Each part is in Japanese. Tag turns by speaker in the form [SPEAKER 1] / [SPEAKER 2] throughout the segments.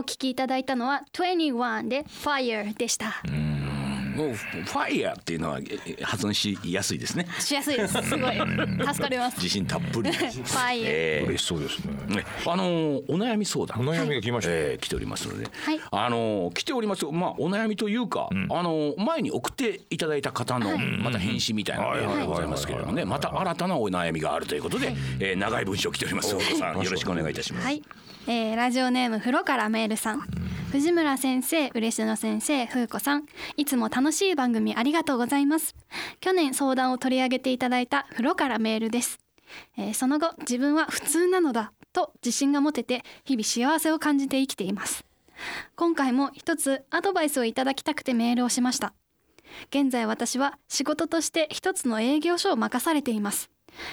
[SPEAKER 1] お聞きいただいたのは21で Fire でした。
[SPEAKER 2] もうファイヤーっていうのはえ発音しやすいですね。
[SPEAKER 1] しやすいです。すごい。助かります。
[SPEAKER 2] 自信たっぷり。
[SPEAKER 1] Fire
[SPEAKER 2] えー
[SPEAKER 3] 嬉しそうですね。
[SPEAKER 2] ね。あのーお悩み相談。
[SPEAKER 3] お悩みが来ました、
[SPEAKER 2] えー来ておりますので、
[SPEAKER 1] はい。
[SPEAKER 2] あのー来ております。まあお悩みというか、あのー前に送っていただいた方のまた返信みたいなのでございますけれどもね。また新たなお悩みがあるということで、えー長い文章来ております。よろしくお願いいたします。
[SPEAKER 1] はい、えーラジオネーム風呂からメールさん。藤村先生嬉野先生風子さん。いつも楽しい番組ありがとうございます。去年相談を取り上げていただいた風呂からメールです、えーその後自分は普通なのだと自信が持てて日々幸せを感じて生きています。今回も一つアドバイスをいただきたくてメールをしました。現在私は仕事として一つの営業所を任されています。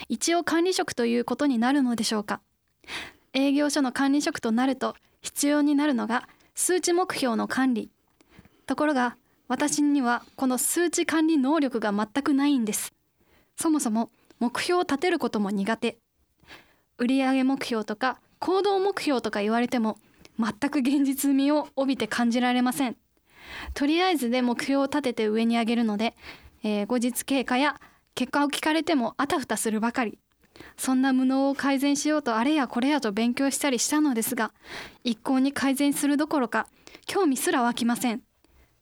[SPEAKER 1] 一応管理職ということになるのでしょうか。営業所の管理職となると必要になるのが数値目標の管理。ところが私にはこの数値管理能力が全くないんです。そもそも目標を立てることも苦手。売上目標とか行動目標とか言われても全く現実味を帯びて感じられません。とりあえずで目標を立てて上に上げるので、えー後日経過や結果を聞かれてもあたふたするばかり。そんな無能を改善しようとあれやこれやと勉強したりしたのですが一向に改善するどころか興味すら湧きません。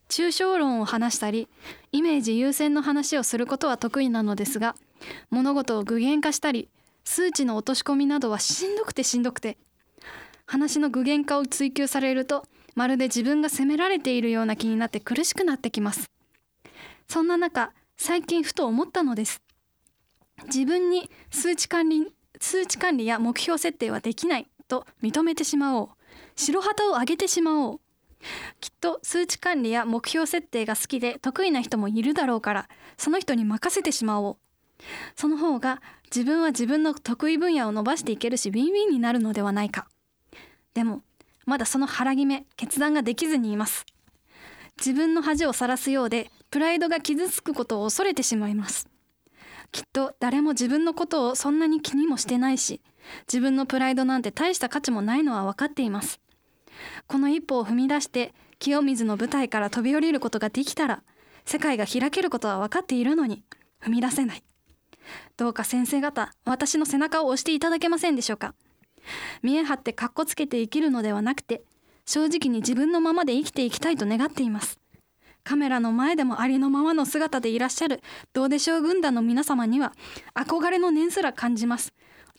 [SPEAKER 1] 抽象論を話したりイメージ優先の話をすることは得意なのですが物事を具現化したり数値の落とし込みなどはしんどくてしんどくて話の具現化を追求されるとまるで自分が責められているような気になって苦しくなってきます。そんな中最近ふと思ったのです。自分に数値管理数値管理や目標設定はできないと認めてしまおう。白旗を上げてしまおう。きっと数値管理や目標設定が好きで得意な人もいるだろうからその人に任せてしまおう。その方が自分は自分の得意分野を伸ばしていけるしウィンウィンになるのではないか。でもまだその腹決め決断ができずにいます。自分の恥をさらすようでプライドが傷つくことを恐れてしまいます。きっと誰も自分のことをそんなに気にもしてないし自分のプライドなんて大した価値もないのは分かっています。この一歩を踏み出して清水の舞台から飛び降りることができたら世界が開けることは分かっているのに踏み出せない。どうか先生方私の背中を押していただけませんでしょうか。見え張ってかっこつけて生きるのではなくて正直に自分のままで生きていきたいと願っています。カメラの前でもありのままの姿でいらっしゃるどうでしょう軍団の皆様には憧れの念すら感じます。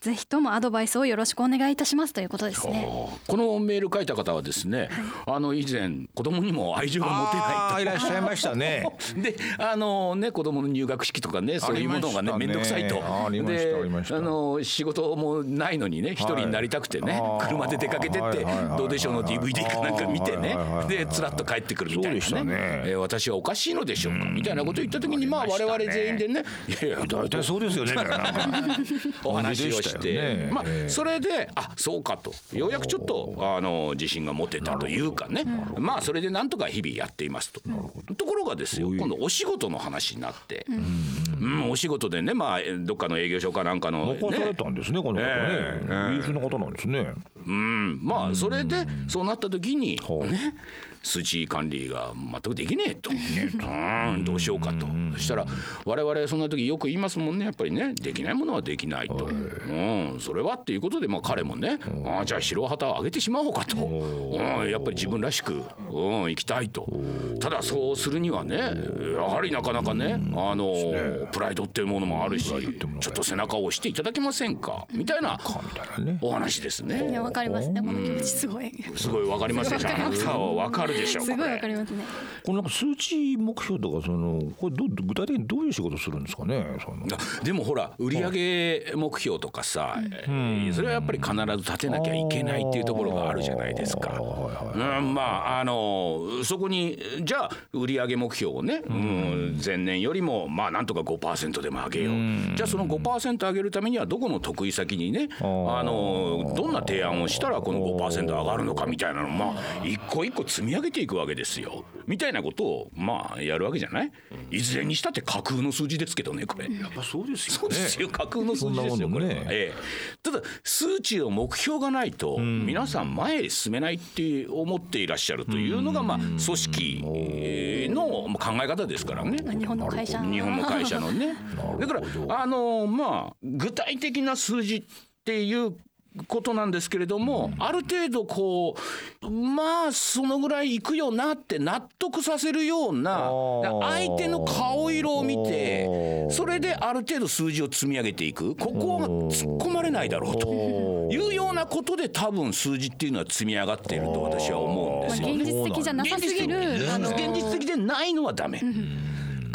[SPEAKER 1] ぜひともアドバイスをよろしくお願いいたしますということですね。
[SPEAKER 2] このメール書いた方はですね、あの以前子供にも愛情が持てない
[SPEAKER 3] あーいらっしゃいましたね。
[SPEAKER 2] と。であのね子供の入学式とかねそういうものがね面
[SPEAKER 3] ましたね
[SPEAKER 2] 倒くさいと。
[SPEAKER 3] ありましたありました。
[SPEAKER 2] あの仕事もないのにね一人になりたくてね、
[SPEAKER 3] あー
[SPEAKER 2] 車で出かけてって
[SPEAKER 3] はいはいはいはい。
[SPEAKER 2] どうでしょうの DVD かなんか見てね
[SPEAKER 3] はいはいはいはい。
[SPEAKER 2] でつらっと帰ってくるみたいなね。
[SPEAKER 3] ね。
[SPEAKER 2] えー私はおかしいのでしょうかみたいなことを言った時にまあ我々全員でねいやいや
[SPEAKER 3] 大体そうですよね。
[SPEAKER 2] お話をして、
[SPEAKER 3] 同じでしたよね。
[SPEAKER 2] まあ
[SPEAKER 3] ええ。
[SPEAKER 2] それであそうかと。ようやくちょっとあの自信が持てたというかね。まあそれでなんとか日々やっていますと。ところがですよ今度お仕事の話になって、うん、お仕事でねまあどっかの営業所かなんかの
[SPEAKER 3] 残され
[SPEAKER 2] ね
[SPEAKER 3] たんですね、この方ね。
[SPEAKER 2] ええ。
[SPEAKER 3] 優秀な方なんですね。
[SPEAKER 2] うん。まあそれでそうなった時にね数値管理が全くできねえと、うん。どうしようかと。そしたら我々そんな時よく言いますもんね。やっぱりね。できないものはできないと、うん、それはっていうことでまあ彼もねあじゃあ白旗を上げてしまおうかと、うん、やっぱり自分らしく、うん、行きたいと。ただそうするにはねやはりなかなかねあのプライドっていうものもあるしちょっと背中を押していただけませんか？みたいな。お話ですね。
[SPEAKER 1] いやわかります。ねこの気持ちすごい。
[SPEAKER 2] すごいわかりますでしょ？あなたはわかるでしょう。
[SPEAKER 1] すごいわかりますね
[SPEAKER 3] これなんか数値目標とかそのこれど具体的にどういう仕事するんですかね。その
[SPEAKER 2] あでもほら売上目標とかさ、えーそれはやっぱり必ず立てなきゃいけないっていうところがあるじゃないですか。うん、まああのそこにじゃあ売上目標をね、うん、前年よりもまあなんとか5%でも上げよう。じゃあその5%上げるためにはどこの得意先にね、あのどんな提案をのしたらこの5%上がるのかみたいなのまあ一個一個積み上げていくわけですよ。みたいなことをまあやるわけじゃない？いずれにしたって架空の数字ですけどねこれ。
[SPEAKER 3] やっぱそうですよね。
[SPEAKER 2] そうですよ。架空の数字ですよこれ。ええ、ただ数値の目標がないと皆さん前へ進めないって思っていらっしゃるというのがまあ組織えーの考え方ですからね。
[SPEAKER 1] 日本の会社。
[SPEAKER 2] 日本の会社のね。だからあのまあ具体的な数字っていうことなんですけれども、ある程度こうまあそのぐらいいくよなって納得させるような相手の顔色を見てそれである程度数字を積み上げていく。ここは突っ込まれないだろうと。いうようなことで多分数字っていうのは積み上がっていると私は思うんですよ。ね。
[SPEAKER 1] 現実的じゃなさすぎるあの
[SPEAKER 2] 現実的でないのはダメ。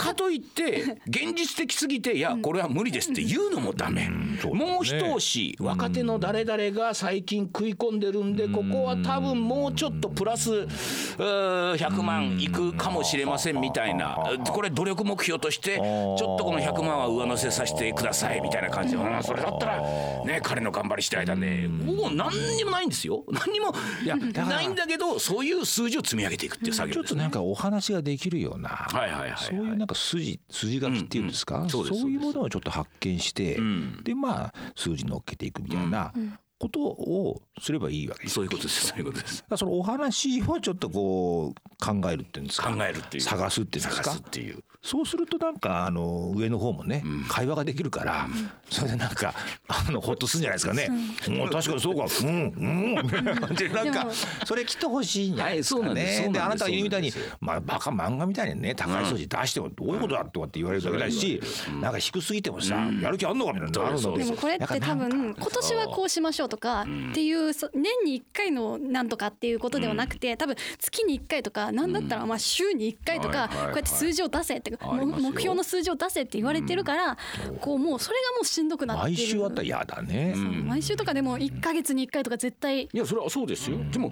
[SPEAKER 2] かといって 現実的すぎていやこれは無理ですって言うのもダメ、もう一押し若手の誰々が最近食い込んでるんでここは多分もうちょっとプラスうー100万いくかもしれませんみたいな。これ努力目標としてちょっとこの100万は上乗せさせてくださいみたいな感じでうん。それだったらね彼の頑張り次第だね。もう何にもないんですよ。何にもいやないんだけどそういう数字を積み上げていくっていう作業。
[SPEAKER 3] ちょっとなんかお話ができるような、
[SPEAKER 2] はいはいはいはい。
[SPEAKER 3] そういうなんか筋筋書きっていうんですか、
[SPEAKER 2] うんうん。そう
[SPEAKER 3] いうものをちょっと発見して、
[SPEAKER 2] ん。
[SPEAKER 3] でまあ数字乗っけていくみたいなことをすればいいわけ。です。
[SPEAKER 2] そういうことです。そういうことです。
[SPEAKER 3] そのお話をちょっとこう考えるっていうんですか？
[SPEAKER 2] 考えるっていう。
[SPEAKER 3] 探すっていうんです
[SPEAKER 2] 探
[SPEAKER 3] か
[SPEAKER 2] すっていう。
[SPEAKER 3] そうするとなんかあの上の方もね、会話ができるから、それでなんかあのほっとするんじゃないですかね。う。ん、確かにそうか。うんうんみたいな感じでなんかそれきっと欲しいんじゃないですか
[SPEAKER 2] はいそうなんです。
[SPEAKER 3] ね。
[SPEAKER 2] そうなんです。
[SPEAKER 3] であなたが言うみたいにまあバカ漫画みたいにね高い数字出してもどういうことだとかって言われるだけだし、なんか低すぎてもさ、やる気あんのかみたいなのあるので。
[SPEAKER 1] でもこれって多分今年はこうしましょうとかっていうそ年に1回のなんとかっていうことではなくて多分月に1回とかなんだったらまあ週に1回とかこ
[SPEAKER 2] う
[SPEAKER 1] やって数字を出せって目標の数字を出せって言われてるからこうもうそれがもうしんどくなってる。
[SPEAKER 3] 毎週あったら嫌だね。
[SPEAKER 1] 毎週とかでも1ヶ月に1回とか絶対
[SPEAKER 2] いやそれはそうですよ、でも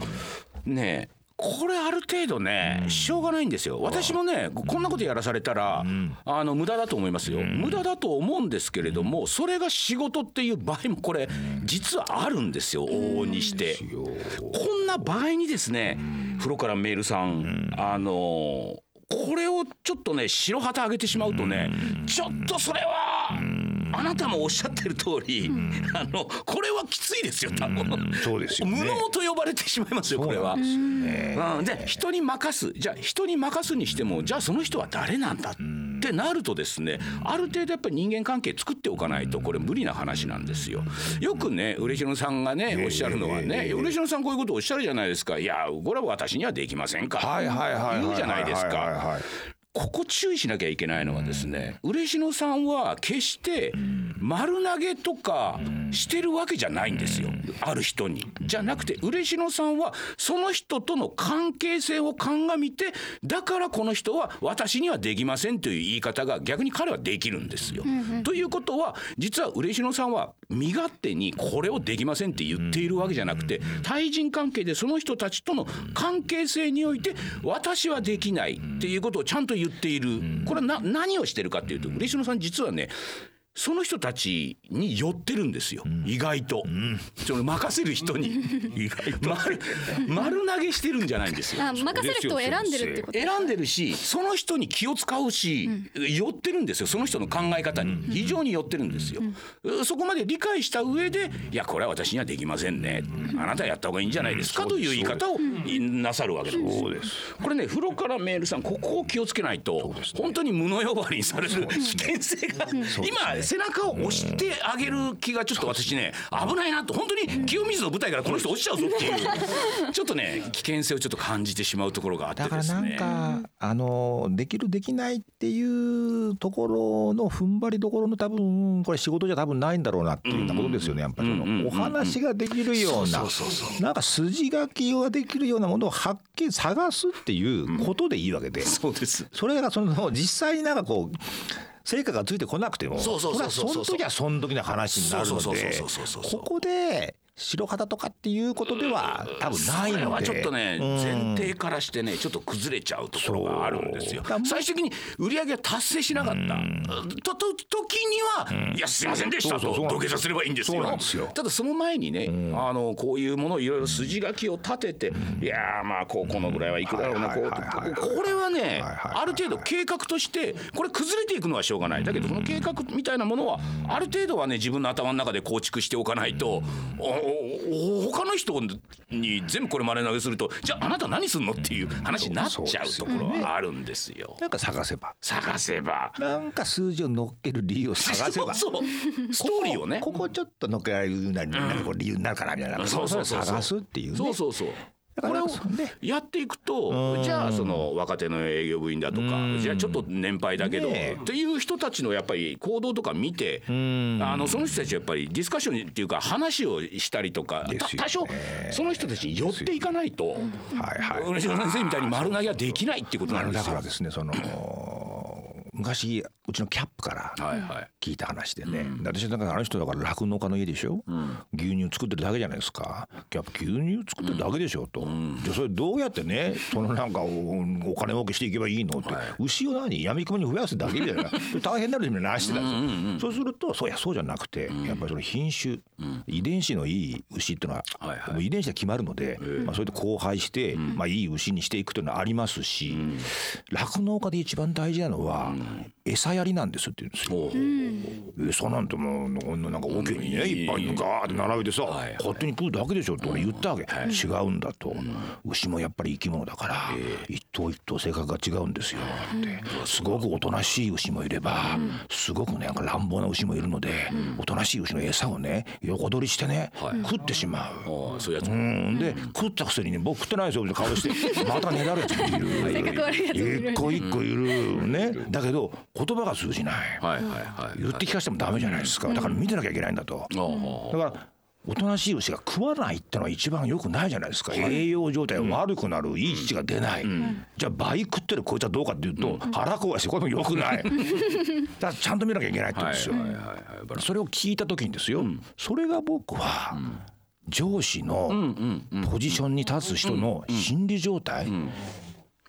[SPEAKER 2] ねえこれある程度ね、しょうがないんですよ。私もねこんなことやらされたら、あの無駄だと思いますよ、無駄だと思うんですけれどもそれが仕事っていう場合もこれ実はあるんですよ往々にして、こんな場合にですね、風呂からメールさん、あのこれをちょっとね白旗上げてしまうとね、ちょっとそれは、あなたもおっしゃってる通り、あのこれはきついですよ多分、
[SPEAKER 3] そうですよね。
[SPEAKER 2] 無能と呼ばれてしまいますよこれは。うん、で人に任す。じゃあ人に任すにしてもじゃあその人は誰なんだってなるとですねある程度やっぱり人間関係作っておかないとこれ無理な話なんですよ。よくね嬉野さんがねおっしゃるのはね嬉野さんこういうことをおっしゃるじゃないですか。いやこれは私にはできませんか。
[SPEAKER 3] はいはいはいはい
[SPEAKER 2] 言うじゃないです
[SPEAKER 3] はいはい
[SPEAKER 2] か。
[SPEAKER 3] はい
[SPEAKER 2] ここ注意しなきゃいけないのはですね、嬉野さんは決して丸投げとかしてるわけじゃないんですよ、ある人に。じゃなくて嬉野さんはその人との関係性を鑑みてだからこの人は私にはできませんという言い方が逆に彼はできるんですよ。ということは実は嬉野さんは身勝手にこれをできませんって言っているわけじゃなくて対人関係でその人たちとの関係性において私はできないっていうことをちゃんと言っている。これはな何をしてるかっていうと嬉野さん実はねその人たちに寄ってるんですよ、意外と、その任せる人に。意外と。丸丸投げしてるんじゃないんですよ。
[SPEAKER 1] あ任せる人を選んでるってこと
[SPEAKER 2] 選んでるしその人に気を使うし、寄ってるんですよ。その人の考え方に。非常に寄ってるんですよ、そこまで理解した上でいやこれは私にはできませんね、あなたやった方がいいんじゃないですか、という言い方をなさるわけです。
[SPEAKER 3] そうです。
[SPEAKER 2] これね風呂からメールさんここを気をつけないと、本当に無能呼ばわりにされる危険性が、今背中を押してあげる気がちょっと私ね危ないなと本当に清水の舞台からこの人落ちちゃうぞっていう。ちょっとね危険性をちょっと感じてしまうところがあって
[SPEAKER 3] だからなん
[SPEAKER 2] ですね。
[SPEAKER 3] か、あのできるできないっていうところの踏ん張りどころの多分これ仕事じゃ多分ないんだろうなっていうようなことですよねやっぱりそのお話ができるようななんか筋書きができるようなものを発見探すっていうことでいいわけで。
[SPEAKER 2] そうです。
[SPEAKER 3] それがその実際になんかこう成果がついてこなくても
[SPEAKER 2] そうそうそうそう
[SPEAKER 3] その時はその時の話になるのでここで白旗とかっていうことでは多分ないの
[SPEAKER 2] はちょっとね
[SPEAKER 3] うん。
[SPEAKER 2] 前提からしてねちょっと崩れちゃうところがあるんですよ。最終的に売り上げは達成しなかった。とと時には「いやすいませんでした」と土下座すればいいんですよ。ただその前にねあのこういうものをいろいろ筋書きを立てていやーまあこうこのぐらいはいくだろうな
[SPEAKER 3] うん
[SPEAKER 2] こうこれはねある程度計画としてこれ崩れていくのはしょうがない。だけどその計画みたいなものはある程度はね自分の頭の中で構築しておかないとおおお他の人に全部これ真似投げするとじゃああなた何すんのっていう話になっちゃうところはあるんですよ。
[SPEAKER 3] なんか探せば
[SPEAKER 2] 探せば
[SPEAKER 3] なんか数字を乗っける理由を探せば
[SPEAKER 2] そうストーリーをね
[SPEAKER 3] ここちょっと乗っけられるなりなん理由になるかなみたいな
[SPEAKER 2] そうそうそう
[SPEAKER 3] 探すっていうね
[SPEAKER 2] そうそうそうこれを
[SPEAKER 3] ね。
[SPEAKER 2] やっていくとじゃあその若手の営業部員だとか
[SPEAKER 3] うん。
[SPEAKER 2] じゃあちょっと年配だけどっていう人たちのやっぱり行動とか見て
[SPEAKER 3] ん。
[SPEAKER 2] あのその人たちやっぱりディスカッションっていうか話をしたりとか多少その人たちに寄っていかないと
[SPEAKER 3] はいはい。
[SPEAKER 2] 嬉野先生みたいに丸投げはできないっていうことなんですよ。
[SPEAKER 3] だから。ですねその昔うちのキャップから
[SPEAKER 2] はいはい。
[SPEAKER 3] 聞いた話でね、で私なんかあの人だから酪農家の家でしょ、牛乳作ってるだけじゃないですか。キャップ牛乳作ってるだけでしょと、じゃあそれどうやってねそのなんかおお金儲けしていけばいいのって、牛を何？闇雲に増やすだけみたいなそれ大変になるみたいな話してたんですよ、そうするとそういやそうじゃなくて、やっぱりその品種、遺伝子のいい牛っていうのは、
[SPEAKER 2] はいはい。
[SPEAKER 3] もう遺伝子が決まるので、まあ、それで交配して、まあ、いい牛にしていくというのはありますし酪農、家で一番大事なのは、餌やりなんですって言うんですよ。餌なんてもうこんななんか桶にねいっぱいガーって並べてさ
[SPEAKER 2] はいはい。
[SPEAKER 3] 勝手に食うだけでしょって俺言ったわけ。違うんだと。牛もやっぱり生き物だから一頭一頭性格が違うんですよ。って。すごくおとなしい牛もいればすごくねなんか乱暴な牛もいるのでおとなしい牛の餌をね横取りしてね食ってしまう。
[SPEAKER 2] そういうやつ
[SPEAKER 3] う
[SPEAKER 2] も
[SPEAKER 3] ん。で食ったくせにね僕食ってないですよって顔して またねだるやつもいる。
[SPEAKER 1] 性格悪いやつもいる
[SPEAKER 3] 一個一個いる。ね。だけど言葉が通じない。
[SPEAKER 2] はいはいはい。
[SPEAKER 3] 言って聞かせてもダメじゃないですか。だから見てなきゃいけないんだと。だからおとなしい牛が食わないってのは一番良くないじゃないですか、栄養状態が悪くなる、いい乳が出ない、じゃあ倍食ってるこいつはどうかっていうと、腹壊してこれも良くない。だからちゃんと見なきゃいけないって言うんですよ、それを聞いた時にですよ、それが僕は、上司のポジションに立つ人の心理状態、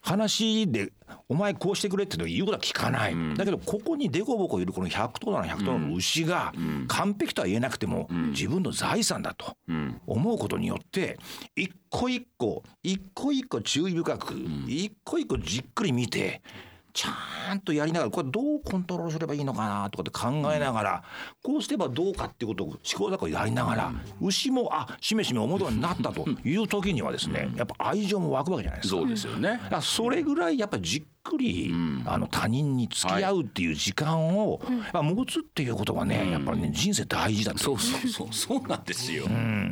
[SPEAKER 3] 話で「お前こうしてくれ」って言うことは聞かない、だけどここにデコボコいるこの100頭なら100頭の牛が完璧とは言えなくても自分の財産だと思うことによって一個一個一個一個注意深く一個一個じっくり見てちゃんとやりながらこれどうコントロールすればいいのかなとかって考えながらこうすればどうかっていうことを試行錯誤やりながら牛もあしめしめ思うようになったという時にはですねやっぱ愛情も湧くわけじゃないですか。
[SPEAKER 2] そうですよね。
[SPEAKER 3] それぐらいやっぱじっくり、あの他人に付き合うっていう時間を、まあ持つっていうことはね、やっぱりね人生大事だと。
[SPEAKER 2] そうそうそう。そうなんですよ。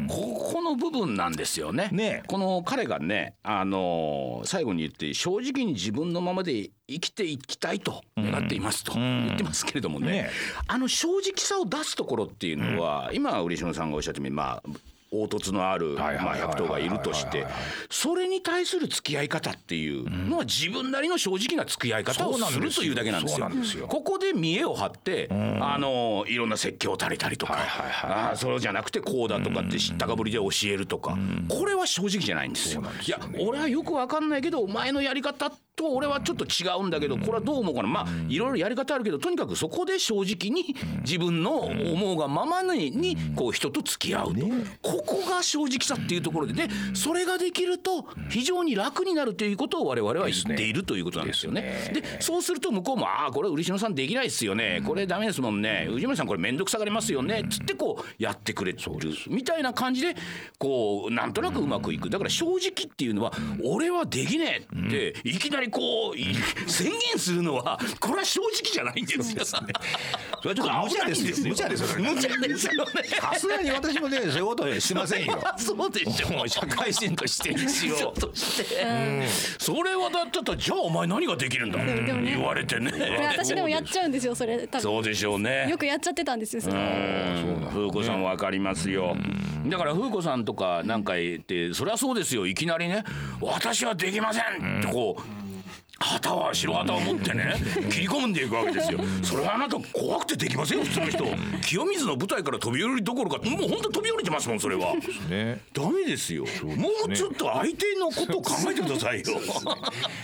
[SPEAKER 2] ここの部分なんですよね。
[SPEAKER 3] ね。
[SPEAKER 2] この彼がねあの最後に言って正直に自分のままで生きていきたいと願っていますと言ってますけれどもね,、
[SPEAKER 3] ね。
[SPEAKER 2] あの正直さを出すところっていうのは、今嬉野さんがおっしゃったようにまあ凹凸のあるまあ
[SPEAKER 3] はいはいはいはい。
[SPEAKER 2] 100頭がいるとしてそれに対する付き合い方っていうのは自分なりの正直な付き合い方を
[SPEAKER 3] す
[SPEAKER 2] るというだけなんですよ。ここで見栄を張ってあのいろんな説教を垂れたりとかああそうじゃなくてこうだとかって知ったかぶりで教えるとかこれは正直じゃないんですよ。いや俺はよくわかんないけどお前のやり方と俺はちょっと違うんだけどこれはどう思うかな。まあいろいろやり方あるけどとにかくそこで正直に自分の思うがままににこう人と付き合うと。ここが正直さっていうところででそれができると非常に楽になるということを我々は言っているということなんですよね。でそうすると向こうも「ああこれ漆野さんできないっすよね。これダメですもんね。藤村さんこれ面倒くさがりますよね」つってこうやってくれる。みたいな感じでこうなんとなくうまくいく。だから正直っていうのは「俺はできねえ」っていきなりこうい宣言するのはこれは正直じゃないんですよ。
[SPEAKER 3] それはちょっと無茶ですよ無茶ですよそれ
[SPEAKER 2] 無茶ですよね。
[SPEAKER 3] さすがに私もねそういうことはしませんよ。
[SPEAKER 2] そうでしょ
[SPEAKER 3] もう社会人として一応。
[SPEAKER 2] として、それはだったらじゃあお前何ができるんだ？って言われてね。
[SPEAKER 1] 私でもやっちゃうんですよそれ多分
[SPEAKER 2] そうでしょうね。
[SPEAKER 1] よくやっちゃってたんですよそれ
[SPEAKER 2] 風子さんわかりますよ。だから風子さんとかなんか言ってそりゃそうですよいきなりね私はできませんってこう。旗は白旗を持ってね 切り込んでいくわけですよ。それはあなた怖くてできませんよ普通の人。清水の舞台から飛び降りるどころかもう本当飛び降りてますもんそれは。
[SPEAKER 3] ね。
[SPEAKER 2] ダメですよ。もうちょっと相手のことを考えてくださいよ。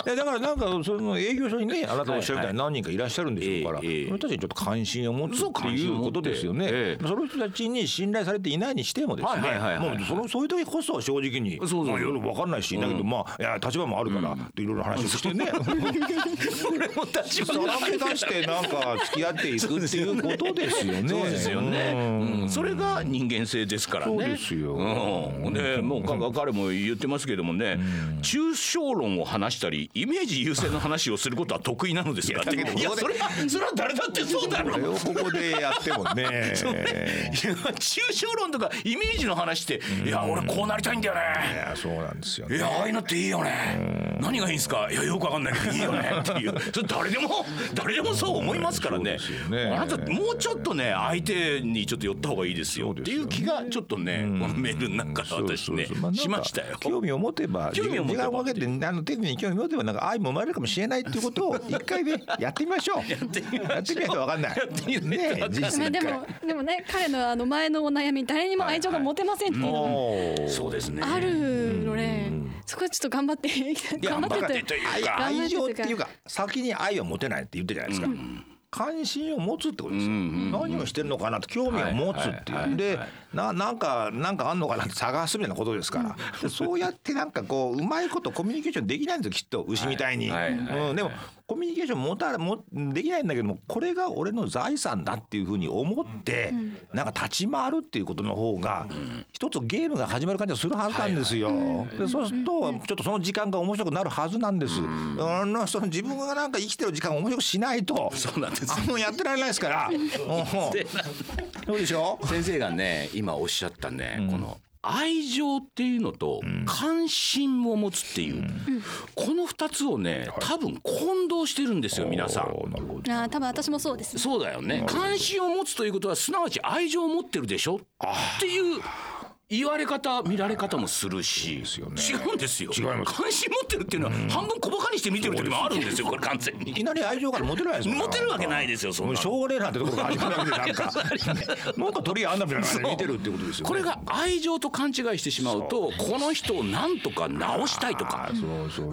[SPEAKER 3] だからなんかその営業所にねあなたおっしゃるみたいに何人かいらっしゃるんでしょうから、その人たちにちょっと関心を持つっていうことですよね、その人たちに信頼されていないにしてもですね、もうそのそういう時こそ正直に
[SPEAKER 2] そうそう
[SPEAKER 3] まあいろいろ分かんないし、だけどまあいや立場もあるから、いろいろ話をしてね、
[SPEAKER 2] それも立場が
[SPEAKER 3] さらけ出してなんか付き合っていくっていうことですよね。
[SPEAKER 2] そうですよね、うん。それが人間性ですからね。
[SPEAKER 3] そうですよ。
[SPEAKER 2] うん、ねもうか彼も言ってますけどもね、抽象論を話したりイメージ優先の話をすることは得意なのですがいやそれはそれは誰だってそうだろ
[SPEAKER 3] こここでやってもね。
[SPEAKER 2] 抽象論とかイメージの話って、いや俺こうなりたいんだよ
[SPEAKER 3] い
[SPEAKER 2] ね
[SPEAKER 3] やそうなんですよね。
[SPEAKER 2] いやああいうのっていいよね。何がいいんですか？いやよくわかんないいいよねっていう。それ誰でも誰でもそう思いますからね。
[SPEAKER 3] ね。
[SPEAKER 2] あなたもうちょっとね相手にちょっと寄った方がいいですよっていう気がちょっとねこのメールの中から私ねしましたよ。
[SPEAKER 3] 興味を持てば
[SPEAKER 2] 興味を持てば。
[SPEAKER 3] 時間をかけてあのテクニックに興味を持てばなんか愛も生まれるかもしれないっていうことを 一回ねやってみましょう。やってみやってみないとわかんない。
[SPEAKER 2] やってみないとわかんない
[SPEAKER 3] ね
[SPEAKER 1] でもでもね彼のあの前のお悩み誰にも愛情が持てませんっていうのが
[SPEAKER 3] おー。
[SPEAKER 2] そうですね。
[SPEAKER 1] あるのでそこはちょっと頑張って頑張って
[SPEAKER 2] というか。
[SPEAKER 3] 愛愛情っていうか先に愛は持てないって言ってるじゃないですか。関心を持つってことですよ。何をしてるのかなって興味を持つっていう。
[SPEAKER 2] はいはいはい
[SPEAKER 3] でななんかなんかあんのかなって探すみたいなことですから。でそうやってなんかこううまいことコミュニケーションできないんですよきっと牛みたいに。うんでもコミュニケーション持たもできないんだけどもこれが俺の財産だっていうふうに思って、なんか立ち回るっていうことの方が、一つゲームが始まる感じがするはずなんですよ。でそうするとちょっとその時間が面白くなるはずなんです。あのその自分がなんか生きてる時間を面白くしないと
[SPEAKER 2] そうなんです。
[SPEAKER 3] あのやってられないですから。うん。そうでしょ
[SPEAKER 2] 先生がね今おっしゃったね、この愛情っていうのと関心を持つっていう、この2つをね多分混同してるんですよ皆さん。
[SPEAKER 1] あー多分私もそうです
[SPEAKER 2] そうだよね。関心を持つということはすなわち愛情を持ってるでしょ？っていう言われ方見られ方もするし。
[SPEAKER 3] ね。
[SPEAKER 2] 違うんですよ。
[SPEAKER 3] 違います。
[SPEAKER 2] 関心持ってるっていうのは半分小馬鹿にして見てる時もあるんですよこれ完全
[SPEAKER 3] い
[SPEAKER 2] に
[SPEAKER 3] きなり愛情から持てないですもん
[SPEAKER 2] 持てるわけないですよそんなの。
[SPEAKER 3] もうしょうがねえなってところが始まるわけでなんか。なんか鳥あんだみたいな感じで見てるってことですよね。
[SPEAKER 2] これが愛情と勘違いしてしまうとこの人を何とか直したいとか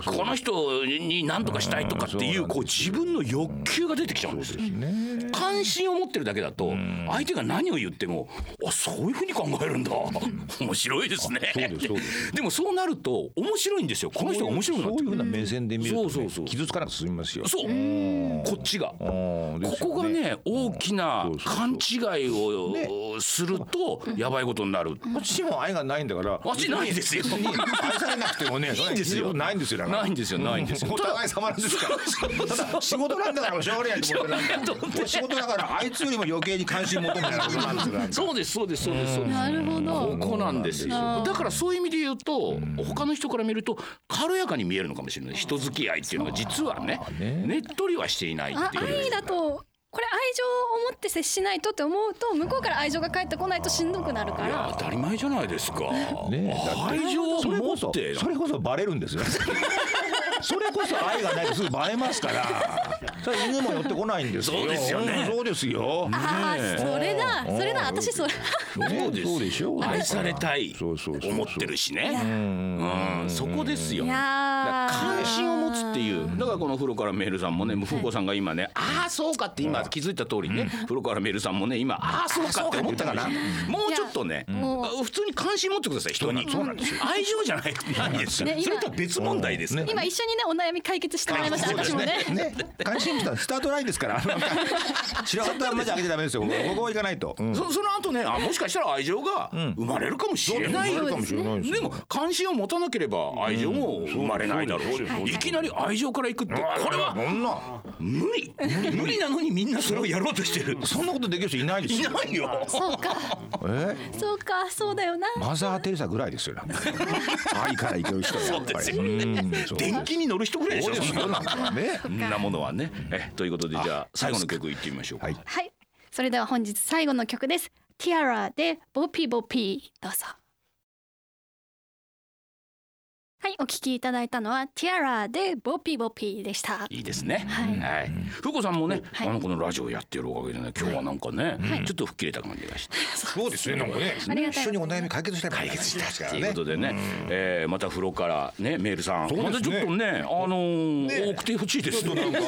[SPEAKER 2] この人に何とかしたいとかっていうこう自分の欲求が出てきちゃうんですよ。
[SPEAKER 3] ね。
[SPEAKER 2] 関心を持ってるだけだと相手が何を言ってもあそういうふうに考えるんだ 面白いですね。
[SPEAKER 3] そうですそうです。
[SPEAKER 2] でもそうなると面白いんですよ。この人が面白くなって
[SPEAKER 3] そういうふうな目線で見ると、ね、
[SPEAKER 2] そうそうそう。
[SPEAKER 3] 傷つかなく進みますよ。
[SPEAKER 2] そう。こっちが。
[SPEAKER 3] うん。ですよ
[SPEAKER 2] ここがね大きな勘違いをするとやばいことになる。
[SPEAKER 3] こっちも愛がないんだから
[SPEAKER 2] あっちないですよ。
[SPEAKER 3] 愛されなくてもね
[SPEAKER 2] いいんですよ。
[SPEAKER 3] ないんですよだから。
[SPEAKER 2] ないんですよないんですよ。
[SPEAKER 3] お互い様なんですから。ただ仕事なんだからしょうがないと仕事だからあいつよりも余計に関心求めないことなんですよ。なんか
[SPEAKER 2] そうですそうですそうですそうです。
[SPEAKER 1] なるほど
[SPEAKER 2] ここなんですよ。
[SPEAKER 1] うん
[SPEAKER 2] だからそういう意味で言うと他の人から見ると軽やかに見えるのかもしれない。人付き合いっていうのが実はね
[SPEAKER 3] ね。
[SPEAKER 2] ねっとりはしていない
[SPEAKER 1] あ
[SPEAKER 2] っていう。
[SPEAKER 1] 愛だとこれ愛情を持って接しないとって思うと向こうから愛情が返ってこないとしんどくなるか
[SPEAKER 2] いや
[SPEAKER 1] ら
[SPEAKER 2] 当たり前じゃないですか。
[SPEAKER 3] ね
[SPEAKER 2] 愛情を
[SPEAKER 3] それこそ
[SPEAKER 2] 持って
[SPEAKER 3] それこそバレるんですよ。それこそ愛がないとすぐバレますからそれ犬も寄ってこないんですよ。
[SPEAKER 2] そうですよね。
[SPEAKER 3] うんそうですよ。
[SPEAKER 1] あ
[SPEAKER 2] ね
[SPEAKER 1] あそれだ。それだ。私それ。
[SPEAKER 2] そうです。
[SPEAKER 3] そうでしょう。
[SPEAKER 2] 愛されたい。
[SPEAKER 3] そうそうそうそう。
[SPEAKER 2] 思ってるしね。うん。そこですよ。
[SPEAKER 1] いやー。
[SPEAKER 2] 関心を持つっていう。だからこの風呂からメールさんもね風子さんが今ねああそうかって今気づいた通りね風呂からメールさんもね今ああそうかって思ったかなもうちょっとね
[SPEAKER 1] もう。
[SPEAKER 2] 普通に関心持ってください人に。愛情じゃない ないです
[SPEAKER 1] ね今
[SPEAKER 2] それとは別問題ですから。
[SPEAKER 1] 今一緒にねお悩み解決してもらいました。
[SPEAKER 3] そうです
[SPEAKER 1] 私もね。
[SPEAKER 3] ね関心したスタートラインですから。白旗はマジ上げちゃダメですよ。ここ行かないと。うん。
[SPEAKER 2] そその後ねあもしかしたら愛情が生まれるかもしれない
[SPEAKER 3] 生まれるかもしれないですよ。
[SPEAKER 2] でも関心を持たなければ愛情も生まれないだろう。しいきなり愛情からいくってこれは
[SPEAKER 3] そんな。
[SPEAKER 2] 無理。無理。なのにみんなそれをやろうとしてる。
[SPEAKER 3] そんなことできる人いないです
[SPEAKER 2] い
[SPEAKER 3] よ
[SPEAKER 2] ないよ。
[SPEAKER 1] そうか。
[SPEAKER 3] え？
[SPEAKER 1] そうかそうだよな。
[SPEAKER 3] マザー・テレサぐらいですよ 愛からいける人はやっぱり。
[SPEAKER 2] 電気に乗る人ぐらいでしょ。
[SPEAKER 3] そうですよなんかね。
[SPEAKER 2] そんなものはねえということでじゃあ最後の曲いってみましょうか。
[SPEAKER 3] はい。
[SPEAKER 1] はい。それでは本日最後の曲です。ティアラでボピボピどうぞはいお聞きいただいたのはティアラでボピボピでした。
[SPEAKER 2] いいですね。
[SPEAKER 1] はい。
[SPEAKER 2] はい。ふうこさんもね、
[SPEAKER 1] はい。
[SPEAKER 2] あのこのラジオやってるおかげでね、今日はなんかね、ちょっと吹っ切れた感じがして。
[SPEAKER 3] そうですね。なんかね。
[SPEAKER 1] ありがたい
[SPEAKER 3] 一緒にお悩み解決したい解決した
[SPEAKER 2] ということでね、えーまた風呂からねメールさん、
[SPEAKER 3] そうですね。
[SPEAKER 2] またちょっとね、あのー
[SPEAKER 3] ね。
[SPEAKER 2] 多くてほしいです。ね。
[SPEAKER 3] なんか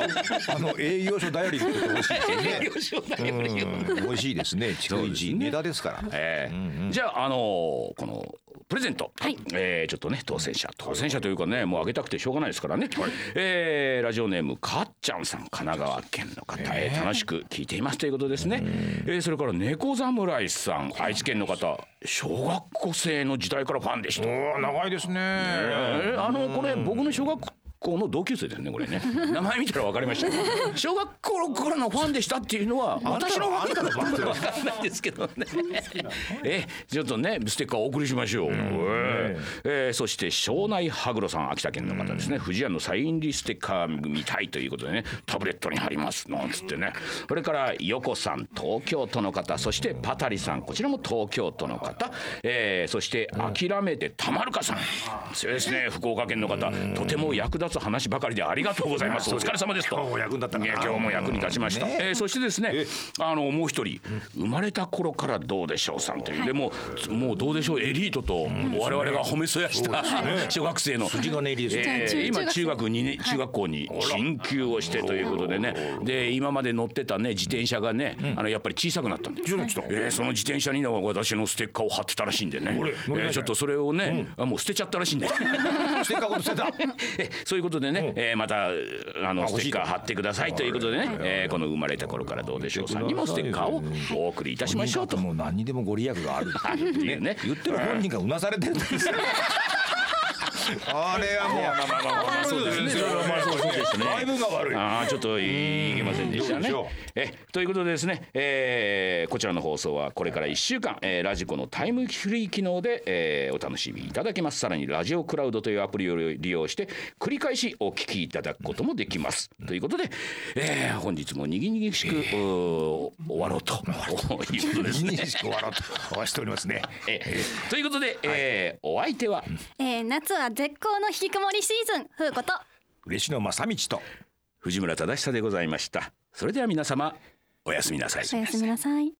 [SPEAKER 3] あの 営業所だよりって言ってほしいですよね
[SPEAKER 2] よしおだよ。
[SPEAKER 3] うん。美味しいですね。逐一ネタですから。
[SPEAKER 2] えーじゃあ、あのーこのプレゼント、
[SPEAKER 1] はい。
[SPEAKER 2] えーちょっとね当選者。当選者というかねもうあげたくてしょうがないですからね、えーラジオネームかっちゃんさん神奈川県の方、えー楽しく聞いていますということですね、えーそれから猫侍さん愛知県の方。小学校生の時代からファンでした、
[SPEAKER 3] 長いですね。
[SPEAKER 2] え。ーあのこれ僕の小学校の同級生ですねこれね。名前見たら分かりました。小学校からのファンでしたっていうのは私のファンかのファンって分かんないですけどね。えちょっとねステッカーお送りしましょう、えーえーそして庄内羽黒さん秋田県の方ですね。富士屋のサイン入りステッカー見たいということでねタブレットに貼りますなんつってね。それから横さん東京都の方。そしてパタリさんこちらも東京都の方、えーそして諦めてたまるかさん。強いですね福岡県の方。とても役立つ話ばかりでありがとうございます。お疲れ様ですと。
[SPEAKER 3] 今日も役に立った
[SPEAKER 2] 今日も役に立ちました、
[SPEAKER 3] ね。
[SPEAKER 2] えーそしてですねあのもう一人生まれた頃からどうでしょうさんという。でももうどうでしょうエリートと我々が褒めそやした小学生の。
[SPEAKER 3] 筋金入りですね。
[SPEAKER 2] えー今中学2年中学校に進級をしてということでね。で今まで乗ってたね自転車がねあのやっぱり小さくなったんで、えーその自転車にね私のステッカーを貼ってたらしいんでね、えーちょっとそれをね、あもう捨てちゃったらしいんで。
[SPEAKER 3] ステッカーごと捨てた。
[SPEAKER 2] えそういうことでね、えーまたあのステッカー貼ってくださいということでね、えーこの生まれた頃からどうでしょうさんにもステッカーをお送りいたしましょうと。
[SPEAKER 3] もう何にでもご利益があるっていう
[SPEAKER 2] いうね。
[SPEAKER 3] 言ってる本人がうなされてるんですよあれはもう
[SPEAKER 2] まあまあまあまあそうですね。それはまあそうですね。
[SPEAKER 3] だいぶが悪い
[SPEAKER 2] ああちょっといいけませんでしたね。えということでですね、えーこちらの放送はこれから1週間、えーラジコのタイムフリー機能で、えーお楽しみいただけます。さらにラジオクラウドというアプリを利用して繰り返しお聞きいただくこともできます。ということで、えー本日もにぎにぎしく、うー終わろうということですね。
[SPEAKER 3] にしく終わろうと終わしておりますね
[SPEAKER 2] えということで、えーお相手は
[SPEAKER 1] えー夏は絶好の引きこもりシーズンふうこと
[SPEAKER 3] 嬉野正道と
[SPEAKER 2] 藤村忠久でございました。それでは皆様おやすみなさい。
[SPEAKER 1] おやすみなさい